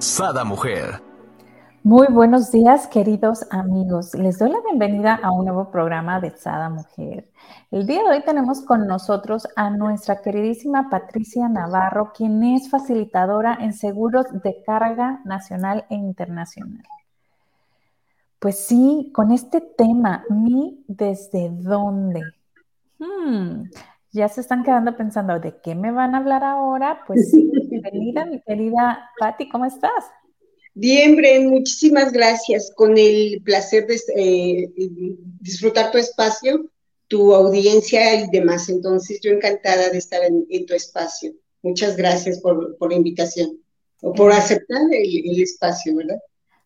Sada Mujer. Muy buenos días, queridos amigos. Les doy la bienvenida a un nuevo programa de Sada Mujer. El día de hoy tenemos con nosotros a nuestra queridísima Patricia Navarro, quien es facilitadora en seguros de carga nacional e internacional. Pues sí, con este tema, mi desde dónde. Hmm, ya se están quedando pensando, ¿de qué me van a hablar ahora? Pues sí, bienvenida, mi querida Patti, ¿cómo estás? Bien, Bren, muchísimas gracias. Con el placer de eh, disfrutar tu espacio, tu audiencia y demás. Entonces, yo encantada de estar en, tu espacio. Muchas gracias por, la invitación o por aceptar el, el, espacio, ¿verdad?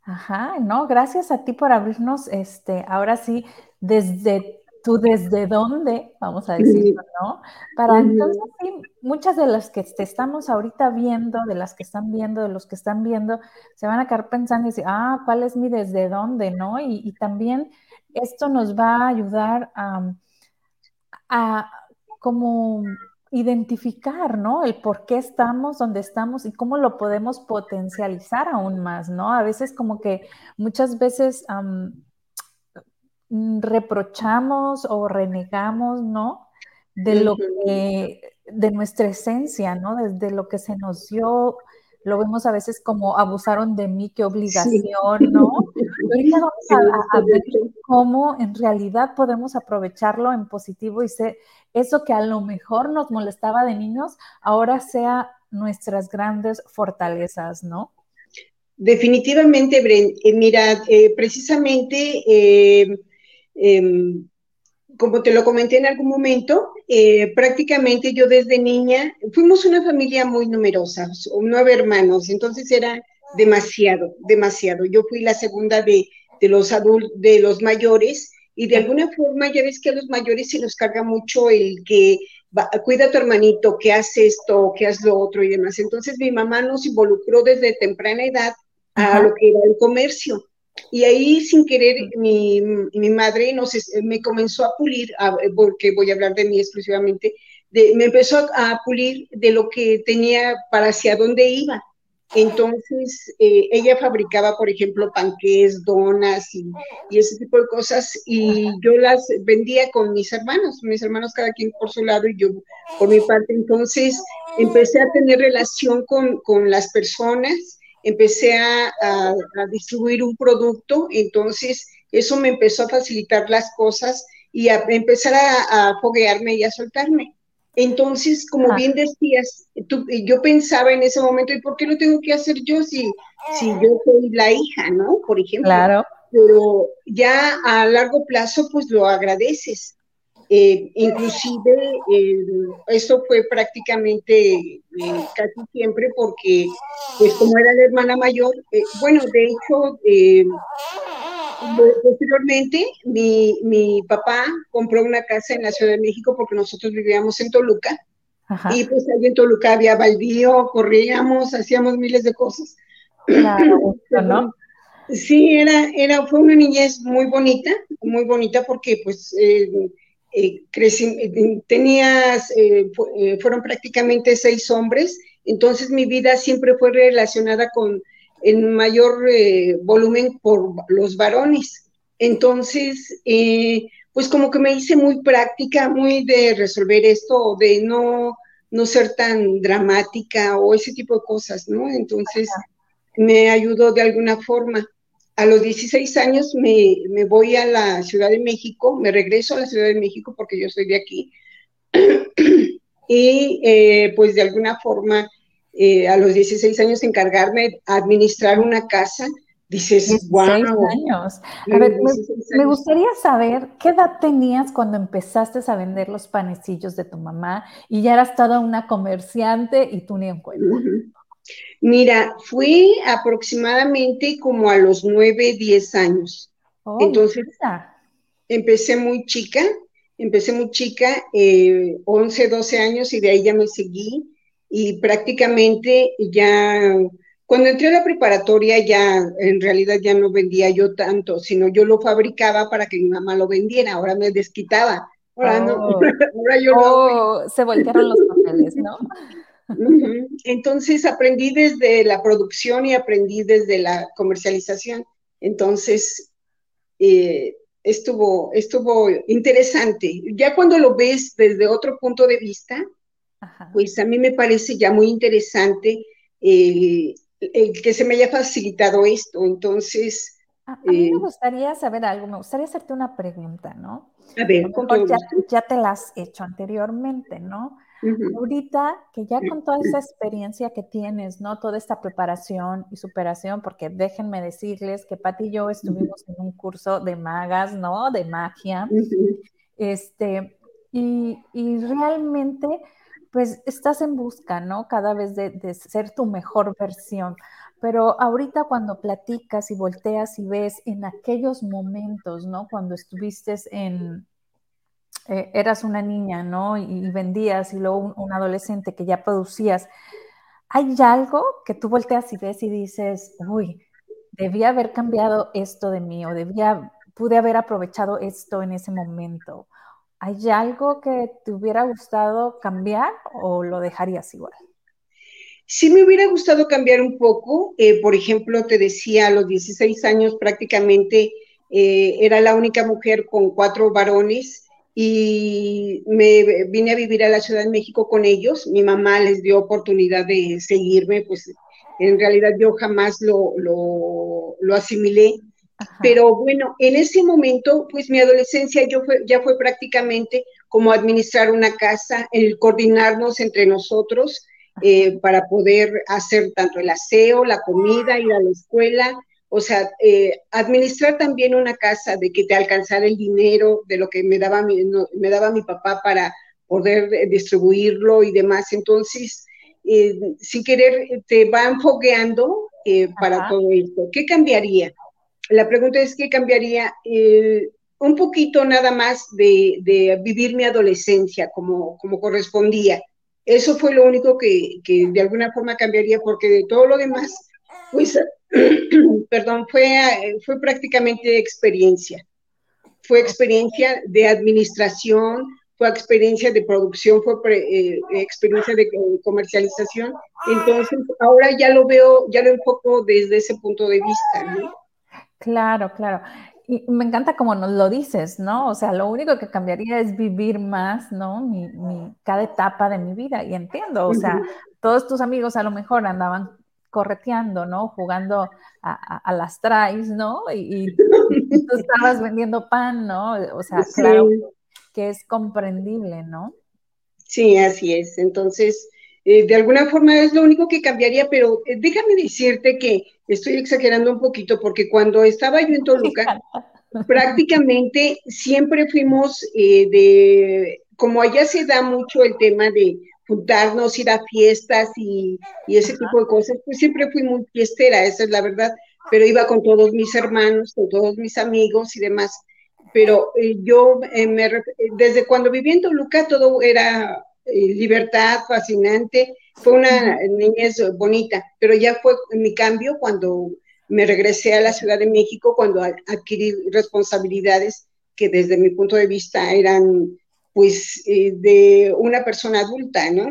Ajá, no, gracias a ti por abrirnos, este, ahora sí, desde tú desde dónde, vamos a decirlo, ¿no? Para entonces, sí, muchas de las que te estamos ahorita viendo, de las que están viendo, de los que están viendo, se van a quedar pensando y decir, ah, ¿cuál es mi desde dónde, no? Y, también esto nos va a ayudar a, a como identificar, ¿no? El por qué estamos donde estamos y cómo lo podemos potencializar aún más, ¿no? A veces como que muchas veces Mm, reprochamos o renegamos, ¿no? De lo que, de nuestra esencia, ¿no? Desde lo que se nos dio, lo vemos a veces como abusaron de mí, qué obligación, ¿no? ahorita vamos a, ver cómo en realidad podemos aprovecharlo en positivo y ser eso que a lo mejor nos molestaba de niños, ahora sea nuestras grandes fortalezas, ¿no? Definitivamente, Bren. Eh, mira, eh, precisamente eh, Em, como te lo comenté en algún momento, eh, prácticamente yo desde niña, fuimos una familia muy numerosa, nueve hermanos, entonces era demasiado, demasiado. Yo fui la segunda de, los adultos, de los mayores, y de alguna forma ya ves que a los mayores se nos carga mucho el que cuida a tu hermanito, que hace esto, que hace lo otro y demás. Entonces mi mamá nos involucró desde temprana edad a lo que era el comercio. Y ahí, sin querer, mi, mi madre nos, me comenzó a pulir, porque voy a hablar de mí exclusivamente, de, me empezó a, pulir de lo que tenía para hacia dónde iba. Entonces, eh, ella fabricaba, por ejemplo, panqués, donas y, y, ese tipo de cosas, y yo las vendía con mis hermanos, mis hermanos cada quien por su lado y yo por mi parte. Entonces, empecé a tener relación con, con las personas empecé a, distribuir un producto, entonces eso me empezó a facilitar las cosas y a empezar a, foguearme y a soltarme. Entonces, como bien decías, yo pensaba en ese momento, ¿y por qué lo tengo que hacer yo si, si yo soy la hija, ¿no? Por ejemplo. Claro. Pero ya a largo plazo, pues lo agradeces. Eh, inclusive, eh, esto fue prácticamente eh, casi siempre porque, pues como era la hermana mayor, bueno, de hecho, posteriormente mi, mi, papá compró una casa en la Ciudad de México porque nosotros vivíamos en Toluca. Y pues ahí en Toluca había baldío, corríamos, hacíamos miles de cosas. Claro, ¿no? Sí, era, era, fue una niñez muy bonita, muy bonita porque pues eh, eh, tenías, eh, fueron prácticamente seis hombres, entonces mi vida siempre fue relacionada con el mayor volumen por los varones. Entonces, pues como que me hice muy práctica, muy de resolver esto, de no, no ser tan dramática o ese tipo de cosas, ¿no? Entonces, me ayudó de alguna forma a los 16 años me, voy a la Ciudad de México, me regreso a la Ciudad de México porque yo soy de aquí. y eh, pues de alguna forma, eh, a los 16 años encargarme de administrar una casa, dices, wow. años. A ver, me, gustaría saber qué edad tenías cuando empezaste a vender los panecillos de tu mamá y ya eras toda una comerciante y tú ni en cuenta. Mira, fue aproximadamente como a los nueve, diez años. Oh, Entonces, empecé muy chica, empecé muy chica, eh, 11, 12 años y de ahí ya me seguí y prácticamente ya, cuando entré a la preparatoria ya, en realidad ya no vendía yo tanto, sino yo lo fabricaba para que mi mamá lo vendiera, ahora me desquitaba. Ahora, no, oh. ahora yo oh, Se voltearon los papeles, ¿no? Entonces aprendí desde la producción y aprendí desde la comercialización. Entonces, eh, estuvo, estuvo interesante. Ya cuando lo ves desde otro punto de vista, pues a mí me parece ya muy interesante eh, el que se me haya facilitado esto. Entonces... A, mí me eh, gustaría saber algo, me gustaría hacerte una pregunta, ¿no? A ver, ya, ya, te la has hecho anteriormente, ¿no? Ahorita que ya con toda esa experiencia que tienes, ¿no? Toda esta preparación y superación, porque déjenme decirles que Pati y yo estuvimos en un curso de magas, ¿no? De magia. Este, y, y, realmente, pues estás en busca, ¿no? Cada vez de, de ser tu mejor versión. Pero ahorita cuando platicas y volteas y ves en aquellos momentos, ¿no? Cuando estuviste en, eh, eras una niña, ¿no? Y, vendías y luego un, adolescente que ya producías, ¿hay algo que tú volteas y ves y dices, uy, debía haber cambiado esto de mí o debía, pude haber aprovechado esto en ese momento? ¿Hay algo que te hubiera gustado cambiar o lo dejarías igual? Sí me hubiera gustado cambiar un poco. Eh, por ejemplo, te decía, a los 16 años prácticamente eh, era la única mujer con cuatro varones y me vine a vivir a la Ciudad de México con ellos. Mi mamá les dio oportunidad de seguirme, pues en realidad yo jamás lo, lo, asimilé. Pero bueno, en ese momento, pues mi adolescencia yo fue, ya fue prácticamente como administrar una casa, el coordinarnos entre nosotros eh, para poder hacer tanto el aseo, la comida, ir a la escuela, o sea, eh, administrar también una casa, de que te alcanzara el dinero de lo que me daba mi, me daba mi papá para poder eh, distribuirlo y demás. Entonces, eh, sin querer, te van fogueando para todo esto. ¿Qué cambiaría? La pregunta es, ¿qué cambiaría? un poquito nada más de, de, vivir mi adolescencia como, como correspondía. Eso fue lo único que, que de alguna forma cambiaría, porque de todo lo demás, pues perdón, fue, fue prácticamente experiencia. Fue experiencia de administración, fue experiencia de producción, fue eh, experiencia de comercialización. Entonces, ahora ya lo veo, ya lo enfoco desde ese punto de vista. Claro, claro. Y me encanta como nos lo dices, ¿no? O sea, lo único que cambiaría es vivir más, ¿no? Mi, cada etapa de mi vida. Y entiendo, o sea, todos tus amigos a lo mejor andaban correteando, ¿no? Jugando a, las trays, ¿no? Y, tú estabas vendiendo pan, ¿no? O sea, claro que es comprendible, ¿no? Sí, así es. Entonces, eh, de alguna forma es lo único que cambiaría, pero eh, déjame decirte que estoy exagerando un poquito porque cuando estaba yo en Toluca, prácticamente siempre fuimos eh, de, como allá se da mucho el tema de juntarnos, ir a fiestas y, ese tipo de cosas, pues siempre fui muy fiestera, esa es la verdad, pero iba con todos mis hermanos, con todos mis amigos y demás. Pero eh, yo, eh, me, desde cuando viví en Toluca, todo era eh, libertad, fascinante, fue una niñez bonita, pero ya fue mi cambio cuando me regresé a la Ciudad de México, cuando adquirí responsabilidades que desde mi punto de vista eran pues eh, de una persona adulta, ¿no?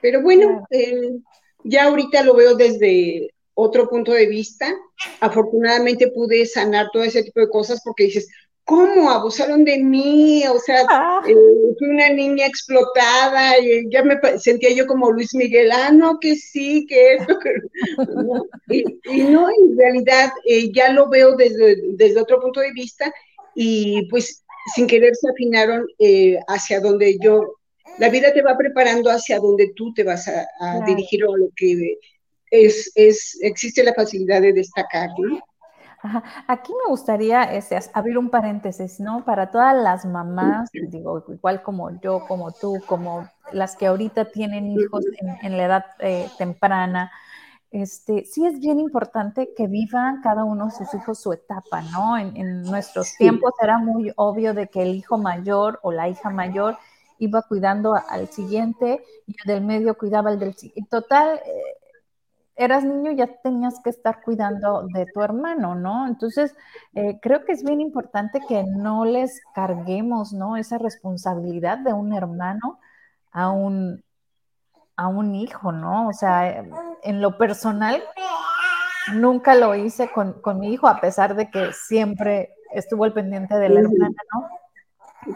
Pero bueno, eh, ya ahorita lo veo desde otro punto de vista. Afortunadamente pude sanar todo ese tipo de cosas porque dices, ¿cómo abusaron de mí? O sea, ah. eh, fui una niña explotada y ya me sentía yo como Luis Miguel, ah, no, que sí, que esto, que no. Y, no, en realidad ya lo veo desde, desde otro punto de vista y pues sin querer se afinaron eh, hacia donde yo, la vida te va preparando hacia donde tú te vas a, dirigir o lo que es, es, existe la facilidad de destacar. Aquí me gustaría este, abrir un paréntesis, ¿no? Para todas las mamás, digo, igual como yo, como tú, como las que ahorita tienen hijos en, la edad eh, temprana, este, sí es bien importante que vivan cada uno de sus hijos su etapa, ¿no? En, nuestros tiempos era muy obvio de que el hijo mayor o la hija mayor iba cuidando al siguiente y el del medio cuidaba al del siguiente. Total, eh, eras niño ya tenías que estar cuidando de tu hermano, ¿no? Entonces, eh, creo que es bien importante que no les carguemos, ¿no? Esa responsabilidad de un hermano a un, a un hijo, ¿no? O sea, en lo personal, nunca lo hice con, mi hijo, a pesar de que siempre estuvo al pendiente de la hermana, ¿no?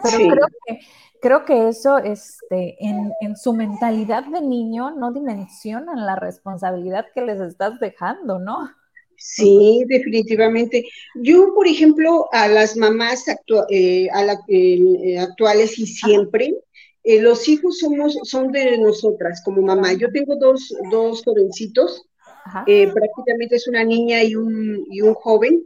Pero creo que creo que eso este, en, en, su mentalidad de niño no dimensionan la responsabilidad que les estás dejando, ¿no? Sí, definitivamente. Yo, por ejemplo, a las mamás eh, eh, actuales y siempre, eh, los hijos somos, son de nosotras como mamá. Yo tengo dos, dos jovencitos, eh, prácticamente es una niña y un, y un joven,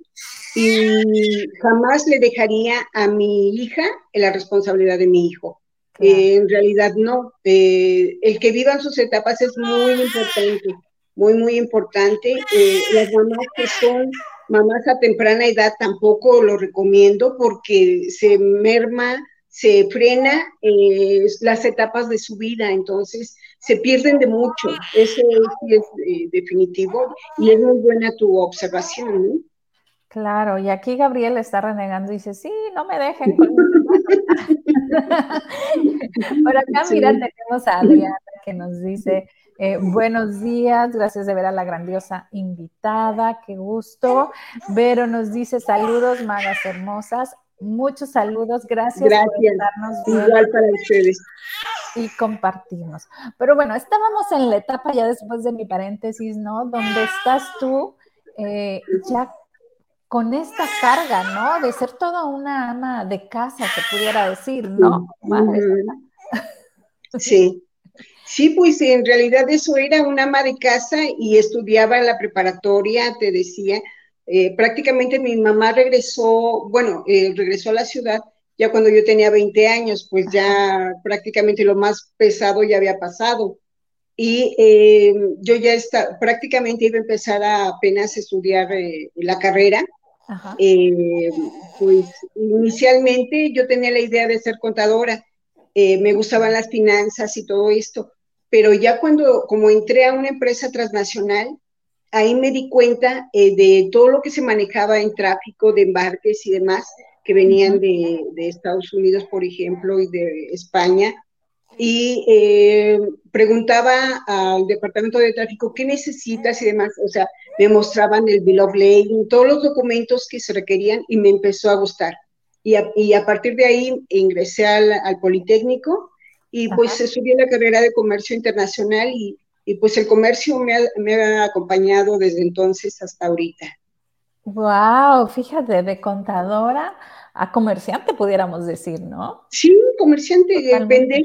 y jamás le dejaría a mi hija la responsabilidad de mi hijo. Eh, en realidad no. el que vivan sus etapas es muy importante, muy, muy importante. las mamás que son mamás a temprana edad tampoco lo recomiendo porque se merma se frena eh, las etapas de su vida, entonces se pierden de mucho. Eso es, eh, definitivo y es muy buena tu observación. ¿no? Claro, y aquí Gabriel está renegando y dice, sí, no me dejen con Por acá, mira, tenemos a Adriana que nos dice, eh, buenos días, gracias de ver a la grandiosa invitada, qué gusto. Vero nos dice, saludos, magas hermosas. Muchos saludos, gracias, gracias. por darnos Igual para ustedes. Y compartimos. Pero bueno, estábamos en la etapa ya después de mi paréntesis, ¿no? Donde estás tú eh, ya con esta carga, ¿no? De ser toda una ama de casa, se pudiera decir, ¿no? Sí. Sí, pues en realidad eso era una ama de casa y estudiaba en la preparatoria, te decía, eh, prácticamente mi mamá regresó, bueno, eh, regresó a la ciudad ya cuando yo tenía 20 años, pues ya prácticamente lo más pesado ya había pasado. Y eh, yo ya está, prácticamente iba a empezar a apenas estudiar la carrera. pues inicialmente yo tenía la idea de ser contadora, me gustaban las finanzas y todo esto, pero ya cuando, como entré a una empresa transnacional, ahí me di cuenta eh, de todo lo que se manejaba en tráfico de embarques y demás que venían de, Estados Unidos, por ejemplo, y de España. Y eh, preguntaba al departamento de tráfico qué necesitas y demás. O sea, me mostraban el bill of lading, todos los documentos que se requerían y me empezó a gustar. Y a, partir de ahí ingresé al, Politécnico y pues se subió la carrera de comercio internacional y, y pues el comercio me ha, acompañado desde entonces hasta ahorita. Wow, fíjate, de contadora a comerciante pudiéramos decir, ¿no? Sí, comerciante, eh, vender,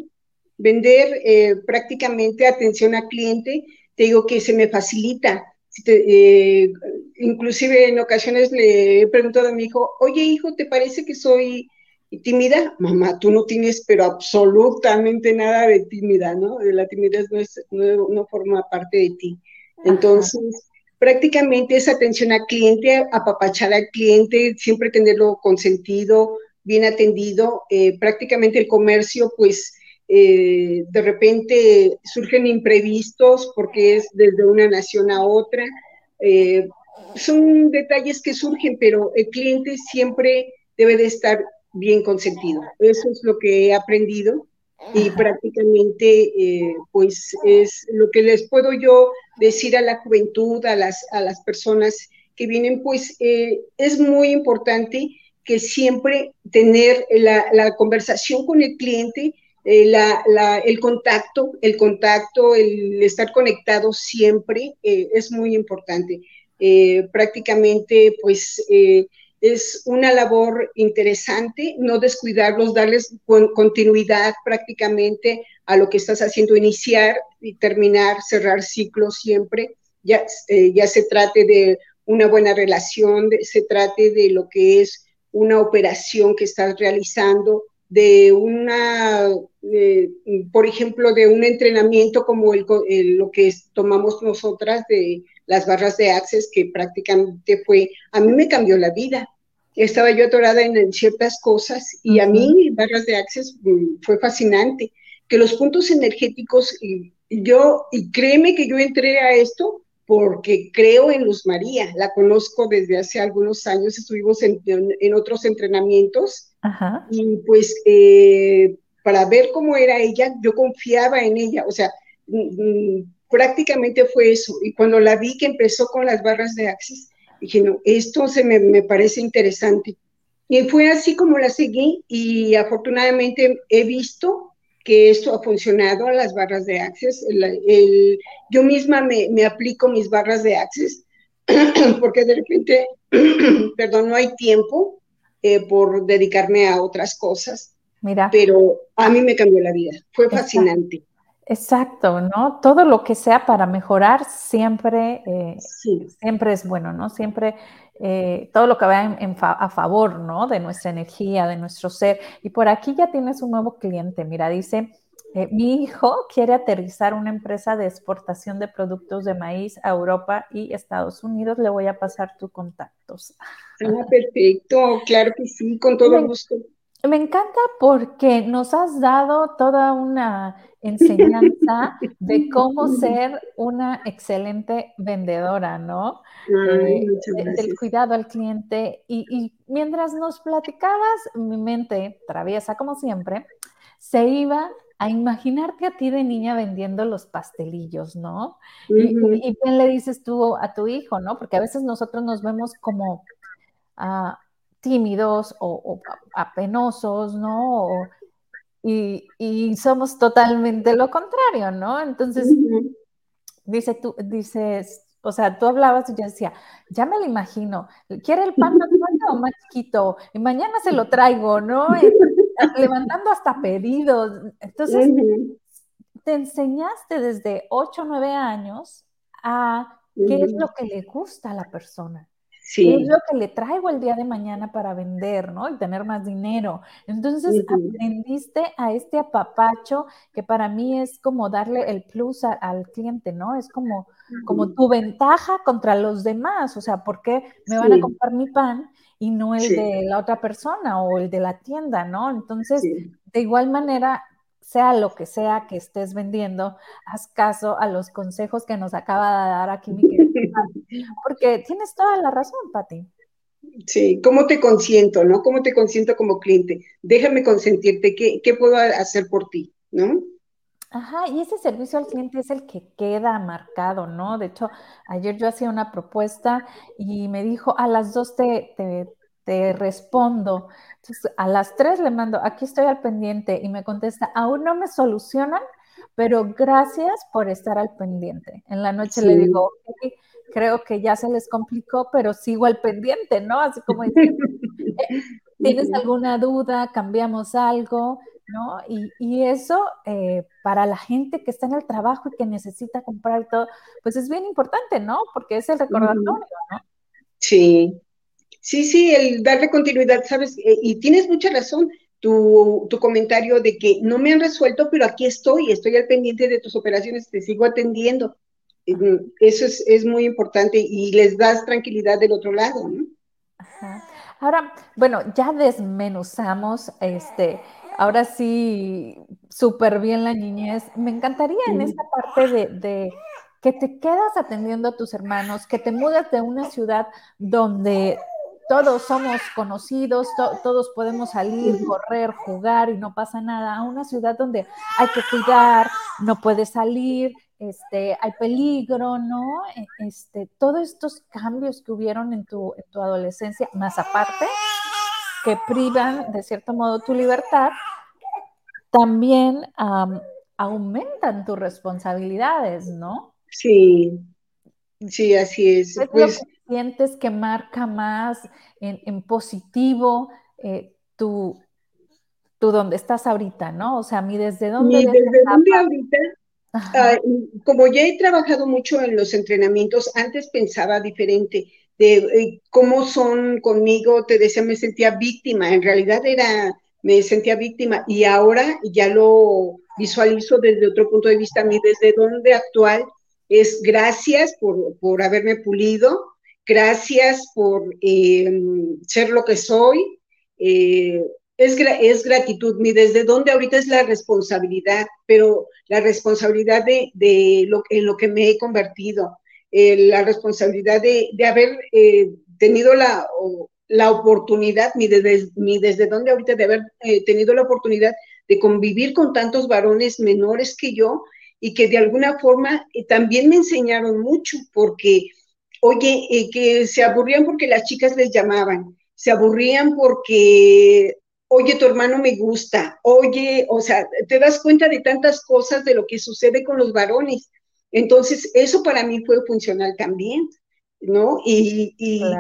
vender eh, prácticamente atención al cliente, te digo que se me facilita. Eh, inclusive en ocasiones le he preguntado a mi hijo, oye hijo, ¿te parece que soy tímida, mamá, tú no tienes pero absolutamente nada de tímida, ¿no? La timidez no, es, no, forma parte de ti. Entonces, prácticamente es atención al cliente, apapachar al cliente, siempre tenerlo consentido, bien atendido. Eh, prácticamente el comercio, pues, eh, de repente surgen imprevistos porque es desde una nación a otra. Eh, son detalles que surgen, pero el cliente siempre debe de estar bien consentido. Eso es lo que he aprendido y prácticamente eh, pues es lo que les puedo yo decir a la juventud, a las, a las personas que vienen, pues eh, es muy importante que siempre tener la, conversación con el cliente, eh, la, el contacto, el contacto, el estar conectado siempre es muy importante. prácticamente pues es una labor interesante, no descuidarlos, darles continuidad prácticamente a lo que estás haciendo, iniciar y terminar, cerrar ciclos siempre, ya, eh, ya se trate de una buena relación, se trate de lo que es una operación que estás realizando, de una, por ejemplo, de un entrenamiento como el, lo que tomamos nosotras de las barras de Access, que prácticamente fue, a mí me cambió la vida. Estaba yo atorada en, ciertas cosas y a mí barras de Access mm, fue fascinante. Que los puntos energéticos, yo, y créeme que yo entré a esto porque creo en Luz María, la conozco desde hace algunos años, estuvimos en, otros entrenamientos y pues eh, para ver cómo era ella, yo confiaba en ella, o sea, mm, mm, prácticamente fue eso. Y cuando la vi que empezó con las barras de Access, dije, no, esto se me, me parece interesante. Y fue así como la seguí y afortunadamente he visto que esto ha funcionado a las barras de Access. El, yo misma me, me, aplico mis barras de Access porque de repente, perdón, no hay tiempo eh, por dedicarme a otras cosas. Mira. Pero a mí me cambió la vida. Fue fascinante. Exacto, ¿no? Todo lo que sea para mejorar siempre, eh, siempre es bueno, ¿no? Siempre eh, todo lo que va a favor, ¿no? De nuestra energía, de nuestro ser. Y por aquí ya tienes un nuevo cliente. Mira, dice, eh, mi hijo quiere aterrizar una empresa de exportación de productos de maíz a Europa y Estados Unidos. Le voy a pasar tus contactos. Ah, perfecto, claro que sí, con todo gusto. Me encanta porque nos has dado toda una enseñanza de cómo ser una excelente vendedora, ¿no? Eh, del cuidado al cliente. Y, mientras nos platicabas, mi mente, traviesa como siempre, se iba a imaginarte a ti de niña vendiendo los pastelillos, ¿no? y, bien le dices tú a tu hijo, ¿no? Porque a veces nosotros nos vemos como ah, tímidos o, apenosos, ¿no? Y, somos totalmente lo contrario, ¿no? Entonces, dice tú, dices, o sea, tú hablabas y yo decía, ya me lo imagino, ¿quiere el pan más grande o más chiquito? Y mañana se lo traigo, ¿no? levantando hasta pedidos. Entonces, te enseñaste desde 8 o 9 años a qué es lo que le gusta a la persona. Sí. es lo que le traigo el día de mañana para vender, ¿no? Y tener más dinero. Entonces aprendiste a este apapacho que para mí es como darle el plus al cliente, ¿no? Es como, como tu ventaja contra los demás. O sea, ¿por qué me van a comprar mi pan y no el de la otra persona o el de la tienda, ¿no? Entonces, de igual manera, sea lo que sea que estés vendiendo, haz caso a los consejos que nos acaba de dar aquí mi querida porque tienes toda la razón, Pati. Sí, ¿cómo te consiento, no? ¿Cómo te consiento como cliente? Déjame consentirte, ¿qué, qué puedo hacer por ti, no? Ajá, y ese servicio al cliente es el que queda marcado, ¿no? De hecho, ayer yo hacía una propuesta y me dijo, a las dos te, te, te respondo. Entonces, a las tres le mando, aquí estoy al pendiente y me contesta, aún no me solucionan, pero gracias por estar al pendiente. En la noche le digo, creo que ya se les complicó, pero sigo al pendiente, ¿no? Así como diciendo, eh, ¿tienes alguna duda? ¿Cambiamos algo? ¿No? Y, eso eh, para la gente que está en el trabajo y que necesita comprar todo, pues es bien importante, ¿no? Porque es el recordatorio, ¿no? Sí, Sí, sí, el darle continuidad, ¿sabes? Eh, y tienes mucha razón. Tu, tu, comentario de que no me han resuelto, pero aquí estoy, estoy al pendiente de tus operaciones, te sigo atendiendo. Eh, eso es, es muy importante y les das tranquilidad del otro lado, ¿no? Ahora, bueno, ya desmenuzamos este, ahora sí, súper bien la niñez. Me encantaría en esta parte de, de, que te quedas atendiendo a tus hermanos, que te mudas de una ciudad donde todos somos conocidos, todos podemos salir, correr, jugar y no pasa nada, a una ciudad donde hay que cuidar, no puedes salir, este, hay peligro, ¿no? E, este, todos estos cambios que hubieron en tu, en tu adolescencia, más aparte, que privan de cierto modo tu libertad, también aumentan tus responsabilidades, ¿no? Sí, sí, así es. Pues, sientes que marca más en, positivo eh, tu, tu donde estás ahorita, ¿no? O sea, a mí desde dónde... desde dónde ahorita, ah, como ya he trabajado mucho en los entrenamientos, antes pensaba diferente de eh, cómo son conmigo, te decía, me sentía víctima, en realidad era, me sentía víctima y ahora ya lo visualizo desde otro punto de vista, a mí desde dónde actual es gracias por, por haberme pulido, gracias por eh, ser lo que soy. Eh, es, es, gratitud, mi desde dónde ahorita es la responsabilidad, pero la responsabilidad de, de lo, en lo que me he convertido, eh, la responsabilidad de, de haber tenido la, la oportunidad, mi desde, mi desde dónde ahorita de haber tenido la oportunidad de convivir con tantos varones menores que yo y que de alguna forma también me enseñaron mucho, porque oye, eh, que se aburrían porque las chicas les llamaban, se aburrían porque, oye, tu hermano me gusta, oye, o sea, te das cuenta de tantas cosas de lo que sucede con los varones. Entonces, eso para mí fue funcional también, ¿no? Y,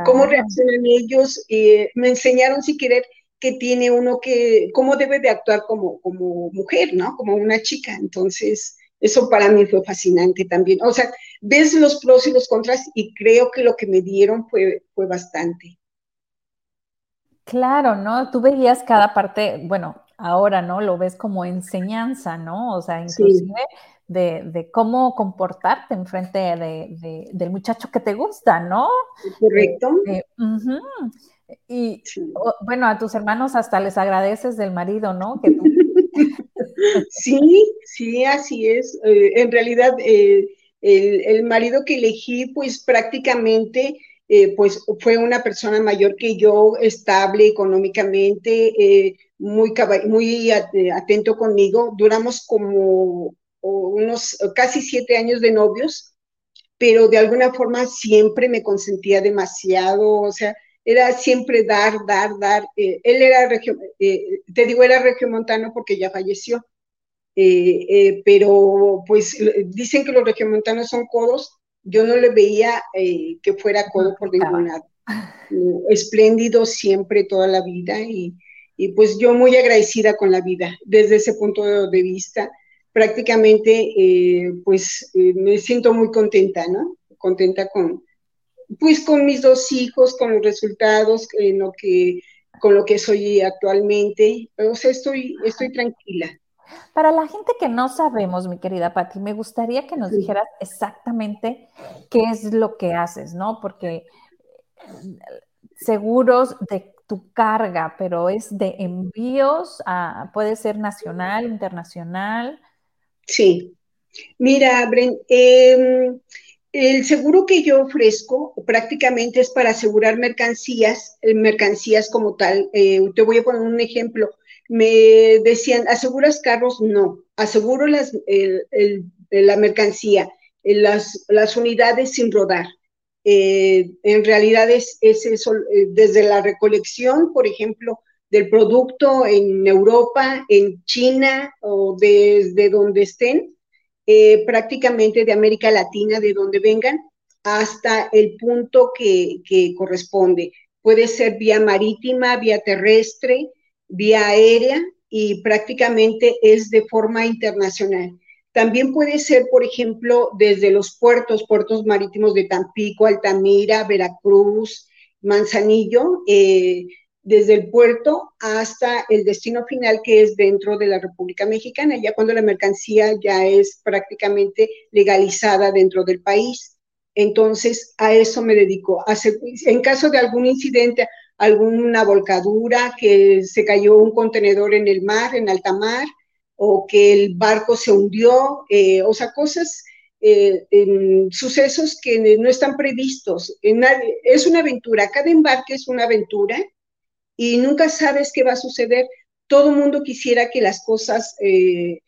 cómo reaccionan ellos, eh, me enseñaron sin querer que tiene uno que, cómo debe de actuar como, como mujer, ¿no? Como una chica. Entonces, eso para mí fue fascinante también. O sea, ves los pros y los contras y creo que lo que me dieron fue, fue bastante. Claro, ¿no? Tú veías cada parte, bueno, ahora, ¿no? Lo ves como enseñanza, ¿no? O sea, inclusive de, cómo comportarte en frente de, del muchacho que te gusta, ¿no? Correcto. Eh, eh, y bueno, a tus hermanos hasta les agradeces del marido, ¿no? Que Sí, sí, así es. Eh, en realidad, eh, el, marido que elegí, pues prácticamente, eh, pues fue una persona mayor que yo, estable económicamente, muy, muy atento conmigo. Duramos como unos casi siete años de novios, pero de alguna forma siempre me consentía demasiado, o sea, era siempre dar, dar, dar. él era, regio, te digo, era regiomontano porque ya falleció, eh, eh, pero pues dicen que los regiomontanos son codos, yo no le veía eh, que fuera codo por ningún lado. Espléndido siempre toda la vida y, y, pues yo muy agradecida con la vida desde ese punto de vista. Prácticamente pues me siento muy contenta, ¿no? Contenta con, pues con mis dos hijos, con los resultados, en lo que, con lo que soy actualmente. O sea, estoy, estoy tranquila. Para la gente que no sabemos, mi querida Patti, me gustaría que nos dijeras exactamente qué es lo que haces, ¿no? Porque seguros de tu carga, pero es de envíos, puede ser nacional, internacional. Sí. Mira, Bren, em, el seguro que yo ofrezco prácticamente es para asegurar mercancías, eh, mercancías como tal. Eh, te voy a poner un ejemplo me decían, ¿aseguras carros? No, aseguro las, la mercancía, las, las, unidades sin rodar. Eh, en realidad es, eso, eh, desde la recolección, por ejemplo, del producto en Europa, en China o desde donde estén, eh, prácticamente de América Latina, de donde vengan, hasta el punto que, que corresponde. Puede ser vía marítima, vía terrestre, vía aérea y prácticamente es de forma internacional. También puede ser, por ejemplo, desde los puertos, puertos marítimos de Tampico, Altamira, Veracruz, Manzanillo, eh, desde el puerto hasta el destino final que es dentro de la República Mexicana, ya cuando la mercancía ya es prácticamente legalizada dentro del país. Entonces, a eso me dedico. En caso de algún incidente, alguna volcadura, que se cayó un contenedor en el mar, en alta mar, o que el barco se hundió, eh, o sea, cosas, eh, sucesos que no están previstos. es una aventura, cada embarque es una aventura y nunca sabes qué va a suceder. Todo mundo quisiera que las cosas eh,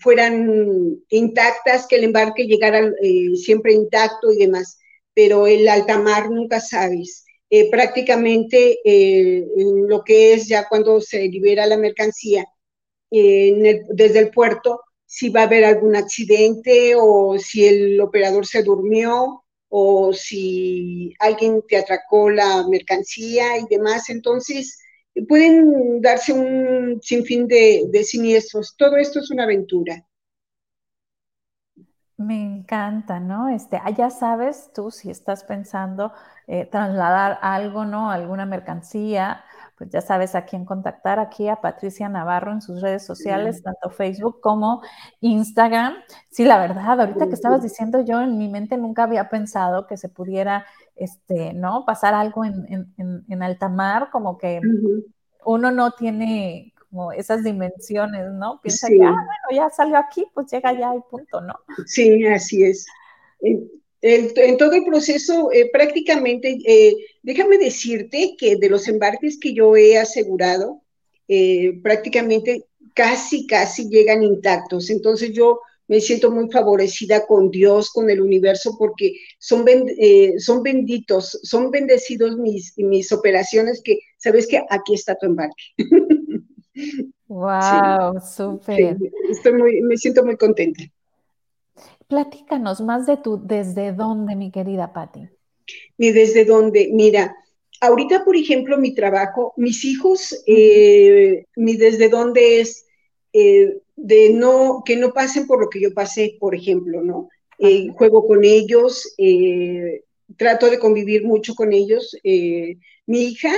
fueran intactas, que el embarque llegara siempre intacto y demás, pero el alta mar nunca sabes. Eh, prácticamente eh, lo que es ya cuando se libera la mercancía desde el puerto, si va a haber algún accidente o si el operador se durmió o si alguien te atracó la mercancía y demás. Entonces, pueden darse un sinfín de, de siniestros. Todo esto es una aventura. Me encanta, ¿no? Este, ah, ya sabes tú si estás pensando eh, trasladar algo, ¿no? Alguna mercancía, pues ya sabes a quién contactar aquí, a Patricia Navarro en sus redes sociales, tanto Facebook como Instagram. Sí, la verdad, ahorita que estabas diciendo yo en mi mente nunca había pensado que se pudiera, este, ¿no? Pasar algo en, en, en, alta mar, como que uno no tiene como esas dimensiones, ¿no? Piensa que, ah, bueno, ya salió aquí, pues llega ya al punto, ¿no? Sí, así es. En, todo el proceso, eh, prácticamente, eh, déjame decirte que de los embarques que yo he asegurado, eh, prácticamente casi, casi llegan intactos. Entonces yo me siento muy favorecida con Dios, con el universo, porque son, son benditos, son bendecidos mis, mis operaciones que, sabes que aquí está tu embarque. Wow, súper. estoy muy, me siento muy contenta. Platícanos más de tu, desde dónde, mi querida Patti. Y desde dónde, mira, ahorita, por ejemplo, mi trabajo, mis hijos, eh, mi desde dónde es eh, de no, que no pasen por lo que yo pasé, por ejemplo, ¿no? Eh, juego con ellos, trato de convivir mucho con ellos. Mi hija,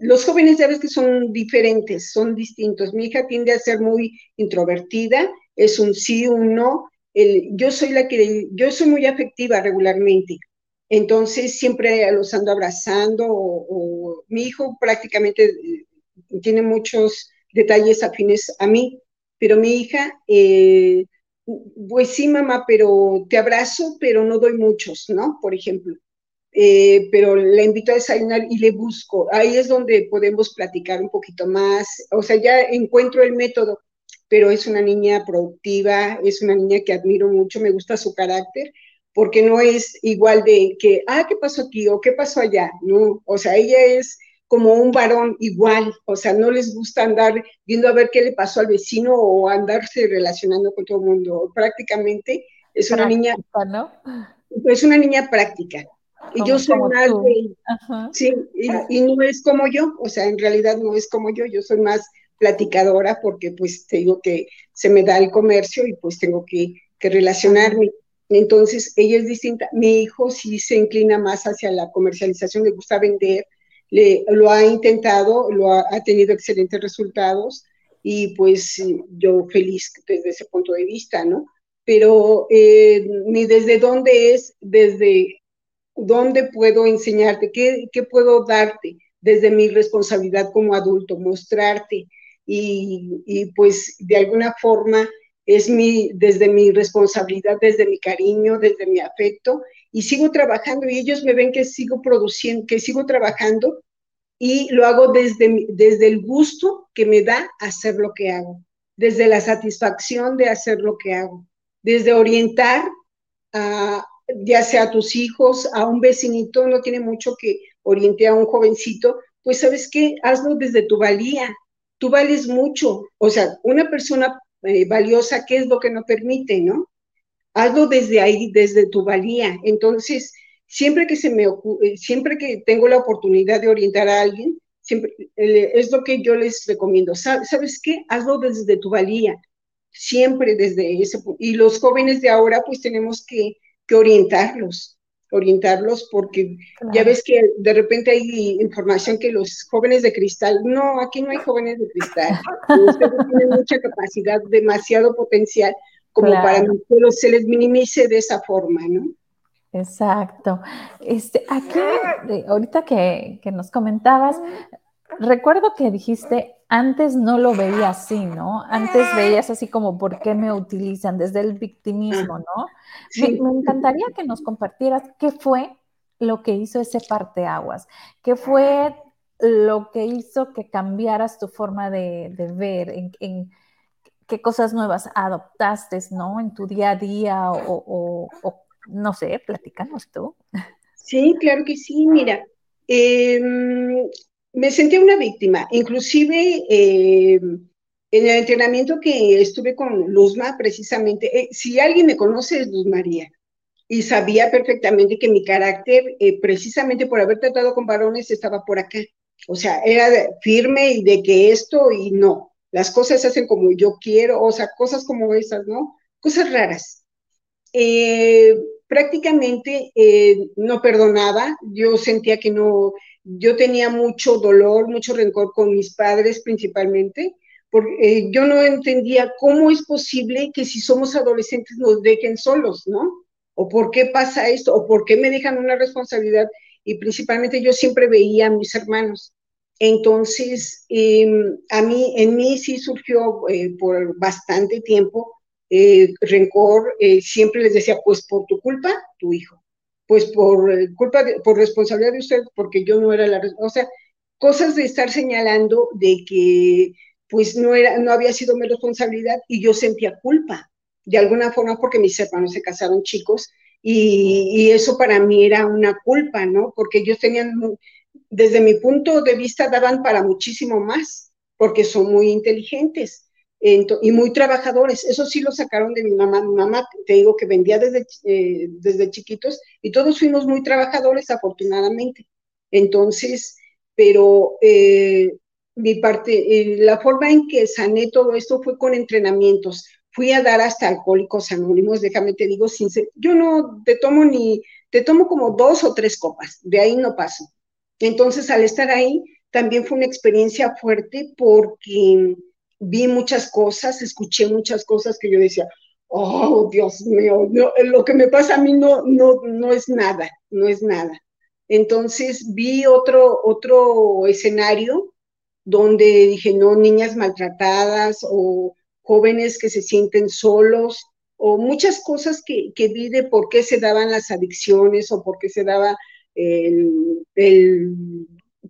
los jóvenes ya ves que son diferentes, son distintos. Mi hija tiende a ser muy introvertida, es un sí, un no, yo soy la que, yo soy muy afectiva regularmente, entonces siempre los ando abrazando mi hijo prácticamente eh, tiene muchos detalles afines a mí, pero mi hija, eh, pues sí, mamá, pero te abrazo, pero no doy muchos, ¿no? Por ejemplo. Eh, pero la invito a desayunar y le busco. Ahí es donde podemos platicar un poquito más. O sea, ya encuentro el método pero es una niña productiva, es una niña que admiro mucho, me gusta su carácter, porque no es igual de que, ah, ¿qué pasó aquí o qué pasó allá? No, o sea, ella es como un varón igual, o sea, no les gusta andar viendo a ver qué le pasó al vecino o andarse relacionando con todo el mundo. Prácticamente es una niña, ¿no? Es una niña práctica. Y yo soy más de, sí, y, y, no es como yo, o sea, en realidad no es como yo, yo soy más platicadora porque pues te digo que se me da el comercio y pues tengo que, relacionarme. Entonces, ella es distinta. Mi hijo sí se inclina más hacia la comercialización, le gusta vender, le, lo ha intentado, lo ha, tenido excelentes resultados y pues yo feliz desde ese punto de vista, ¿no? Pero eh, ni desde dónde es, desde dónde puedo enseñarte, qué, qué puedo darte desde mi responsabilidad como adulto, mostrarte, y, pues de alguna forma es mi, desde mi responsabilidad, desde mi cariño, desde mi afecto, y sigo trabajando y ellos me ven que sigo produciendo, que sigo trabajando y lo hago desde, desde el gusto que me da hacer lo que hago, desde la satisfacción de hacer lo que hago, desde orientar a, ya sea a tus hijos, a un vecinito, no tiene mucho que oriente a un jovencito, pues sabes qué, hazlo desde tu valía, tú vales mucho. O sea, una persona eh, valiosa, ¿qué es lo que no permite, no? Hazlo desde ahí, desde tu valía. Entonces, siempre que se me ocurre, siempre que tengo la oportunidad de orientar a alguien, siempre eh, es lo que yo les recomiendo. ¿Sabes qué? Hazlo desde tu valía. Siempre desde ese punto. Y los jóvenes de ahora, pues tenemos que, que orientarlos orientarlos porque ya ves que de repente hay información que los jóvenes de cristal, no, aquí no hay jóvenes de cristal, ustedes tienen mucha capacidad, demasiado potencial como para que se les minimice de esa forma, ¿no? Exacto. Este, aquí, ahorita que, que nos comentabas, recuerdo que dijiste, antes no lo veía así, ¿no? Antes veías así como, ¿por qué me utilizan? Desde el victimismo, ¿no? Me, encantaría que nos compartieras qué fue lo que hizo ese parteaguas, qué fue lo que hizo que cambiaras tu forma de, ver, en, qué cosas nuevas adoptaste, ¿no? En tu día a día o, no sé, platícanos tú. Sí, claro que sí, mira. Em, me sentí una víctima, inclusive eh, en el entrenamiento que estuve con Luzma, precisamente, eh, si alguien me conoce es Luz María, y sabía perfectamente que mi carácter, eh, precisamente por haber tratado con varones, estaba por acá. O sea, era firme y de que esto y no, las cosas se hacen como yo quiero, o sea, cosas como esas, ¿no? Cosas raras. prácticamente no perdonaba, yo sentía que no, yo tenía mucho dolor, mucho rencor con mis padres principalmente, porque eh, yo no entendía cómo es posible que si somos adolescentes nos dejen solos, ¿no? O por qué pasa esto, o por qué me dejan una responsabilidad. Y principalmente yo siempre veía a mis hermanos. Entonces, em, a mí, en mí sí surgió eh, por bastante tiempo eh, rencor. siempre les decía, pues por tu culpa, tu hijo pues por eh, culpa, por responsabilidad de usted, porque yo no era la, o sea, cosas de estar señalando de que pues no era, no había sido mi responsabilidad y yo sentía culpa, de alguna forma porque mis hermanos se casaron chicos y, eso para mí era una culpa, ¿no? Porque ellos tenían, desde mi punto de vista, daban para muchísimo más, porque son muy inteligentes y muy trabajadores. Eso sí lo sacaron de mi mamá. Mi mamá, te digo que vendía desde, eh, desde chiquitos y todos fuimos muy trabajadores, afortunadamente. Entonces, pero eh, mi parte, eh, la forma en que sané todo esto fue con entrenamientos. Fui a dar hasta alcohólicos anónimos, déjame te digo, yo no te tomo ni, te tomo como dos o tres copas, de ahí no paso. Entonces, al estar ahí, también fue una experiencia fuerte porque vi muchas cosas, escuché muchas cosas que yo decía, oh, Dios mío, lo que me pasa a mí no, no, no es nada, no es nada. Entonces vi otro, otro escenario donde dije, no, niñas maltratadas o jóvenes que se sienten solos o muchas cosas que, que vi de por qué se daban las adicciones o por qué se daba el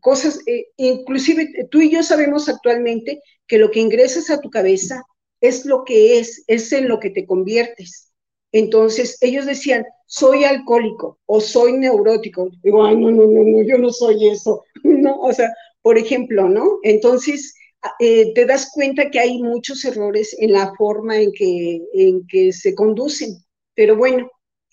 cosas, eh, inclusive tú y yo sabemos actualmente que lo que ingresas a tu cabeza es lo que es, es en lo que te conviertes. Entonces, ellos decían, soy alcohólico o soy neurótico. Digo, ay, no, no, no, no, yo no soy eso. No, o sea, por ejemplo, ¿no? Entonces, eh, te das cuenta que hay muchos errores en la forma en que, en que se conducen. Pero bueno,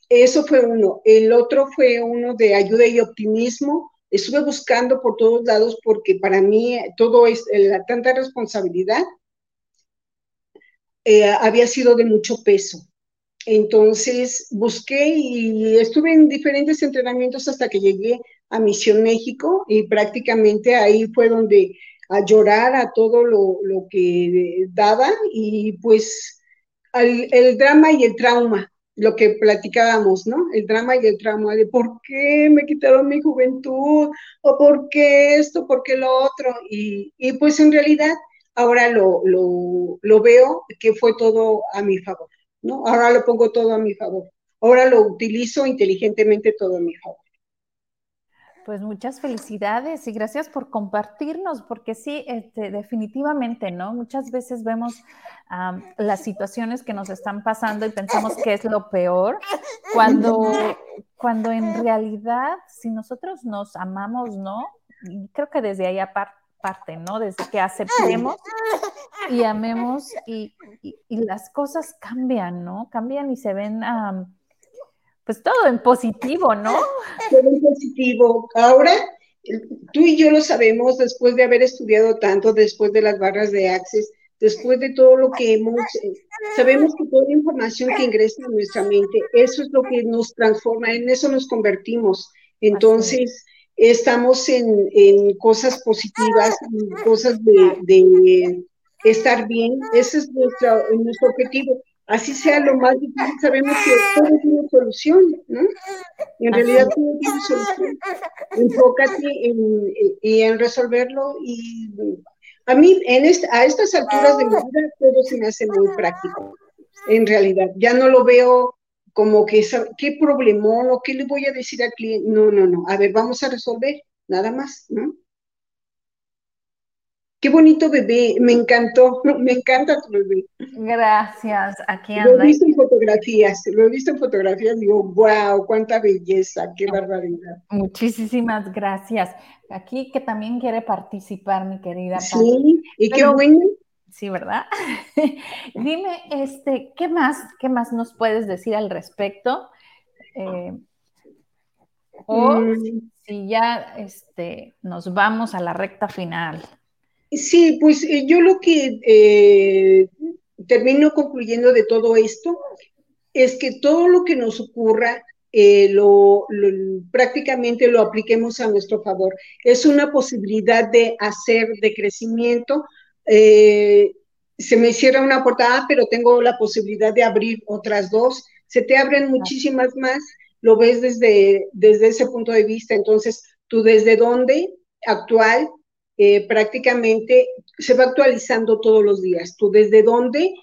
eso fue uno. El otro fue uno de ayuda y optimismo, estuve buscando por todos lados porque para mí todo es la tanta responsabilidad eh, había sido de mucho peso. Entonces busqué y estuve en diferentes entrenamientos hasta que llegué a Misión México y prácticamente ahí fue donde a llorar a todo lo, que daba y pues el drama y el trauma lo que platicábamos, ¿no? El drama y el trauma de por qué me quitaron mi juventud, o por qué esto, por qué lo otro. Y, pues en realidad ahora lo, lo, veo que fue todo a mi favor, ¿no? Ahora lo pongo todo a mi favor. Ahora lo utilizo inteligentemente todo a mi favor. Pues muchas felicidades y gracias por compartirnos, porque sí, este, definitivamente, ¿no? Muchas veces vemos las situaciones que nos están pasando y pensamos que es lo peor, cuando, cuando en realidad, si nosotros nos amamos, ¿no? Creo que desde ahí aparte, ¿no? Desde que aceptemos y amemos y, las cosas cambian, ¿no? Cambian y se ven pues todo en positivo, ¿no? Todo en positivo. Ahora, tú y yo lo sabemos después de haber estudiado tanto, después de las barras de Access, después de todo lo que hemos, eh, sabemos que toda la información que ingresa en nuestra mente, eso es lo que nos transforma, en eso nos convertimos. Entonces, estamos en, cosas positivas, en cosas de, de, estar bien, ese es nuestro, nuestro objetivo así sea lo más difícil, sabemos que todo tiene solución, ¿no? En realidad todo tiene solución. Enfócate en, en resolverlo y a mí en a estas alturas de mi vida todo se me hace muy práctico, en realidad. Ya no lo veo como que, ¿qué problemón o qué le voy a decir al cliente? No, no, no. A ver, vamos a resolver, nada más, ¿no? Qué bonito bebé, me encantó, me encanta tu bebé. Gracias, aquí anda. Lo he visto en fotografías, lo he visto en fotografías, digo, wow, cuánta belleza, qué barbaridad. Muchísimas gracias. Aquí que también quiere participar, mi querida. Sí, y qué bueno. Sí, ¿verdad? Dime, este, ¿qué más, qué más nos puedes decir al respecto? Eh, o mm. si ya este, nos vamos a la recta final. Sí, pues eh, yo lo que eh, termino concluyendo de todo esto es que todo lo que nos ocurra eh, lo, prácticamente lo apliquemos a nuestro favor. Es una posibilidad de hacer, de crecimiento. Eh, se me cierra una portada, pero tengo la posibilidad de abrir otras dos. Se te abren muchísimas más, lo ves desde, desde ese punto de vista. Entonces, tú desde dónde actual, eh, prácticamente se va actualizando todos los días. Tú desde dónde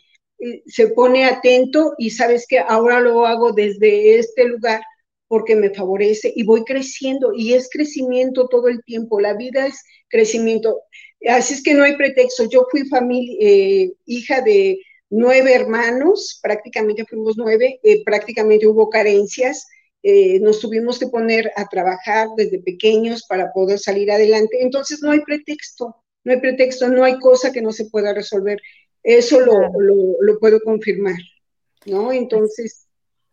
se pone atento y sabes que ahora lo hago desde este lugar porque me favorece y voy creciendo y es crecimiento todo el tiempo, la vida es crecimiento. Así es que no hay pretexto. Yo fui familia, eh, hija de nueve hermanos, prácticamente fuimos nueve, eh, prácticamente hubo carencias, eh, nos tuvimos que poner a trabajar desde pequeños para poder salir adelante. Entonces no hay pretexto, no hay pretexto, no hay cosa que no se pueda resolver. Eso lo, lo, puedo confirmar, ¿no? Entonces...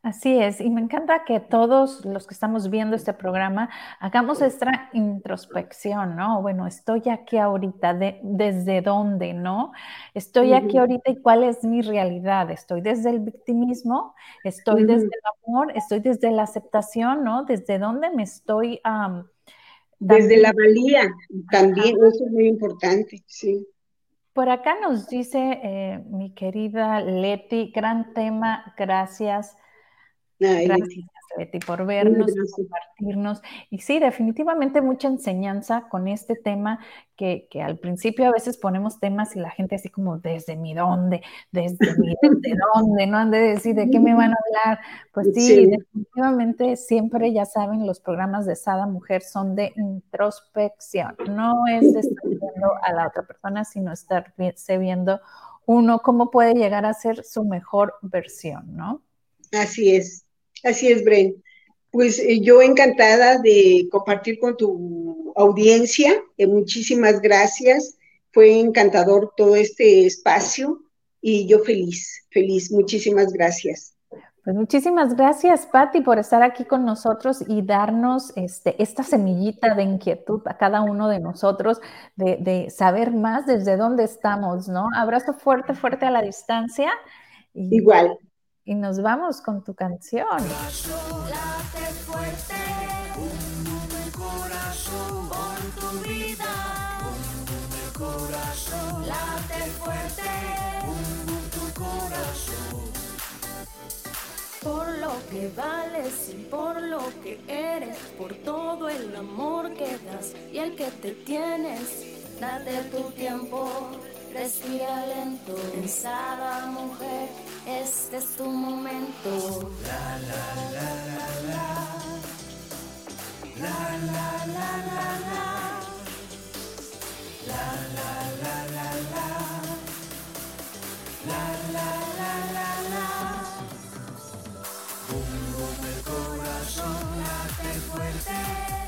Así es, y me encanta que todos los que estamos viendo este programa hagamos esta introspección, ¿no? Bueno, estoy aquí ahorita, de, ¿desde dónde, no? Estoy aquí ahorita y cuál es mi realidad. Estoy desde el victimismo, estoy desde el amor, estoy desde la aceptación, ¿no? ¿Desde dónde me estoy... desde la valía, también, eso es muy importante, sí. Por acá nos dice eh, mi querida Leti, gran tema, gracias. Gracias. Leti, por vernos, compartirnos. Y sí, definitivamente mucha enseñanza con este tema que, al principio a veces ponemos temas y la gente así como, ¿desde mi dónde? ¿Desde mi desde dónde? No han de decir, ¿de qué me van a hablar? Pues sí, definitivamente siempre, ya saben, los programas de Sada Mujer son de introspección. No es de estar viendo a la otra persona, sino estarse viendo uno cómo puede llegar a ser su mejor versión, ¿no? Así es. Así es, Bren. Pues eh, yo encantada de compartir con tu audiencia. Eh, muchísimas gracias. Fue encantador todo este espacio y yo feliz, feliz. Muchísimas gracias. Pues muchísimas gracias, Patti, por estar aquí con nosotros y darnos este, esta semillita de inquietud a cada uno de nosotros, de, de saber más desde dónde estamos, ¿no? Abrazo fuerte, fuerte a la distancia. Igual y nos vamos con tu canción. Late fuerte, el corazón por tu vida. el corazón, late fuerte, tu corazón. Por lo que vales y por lo que eres, por todo el amor que das y el que te tienes, date tu tiempo Respira lento, pensada mujer, este es tu momento. La la la la la. La la la la la. La la la la la. La la la la la. Boom boom el corazón late fuerte.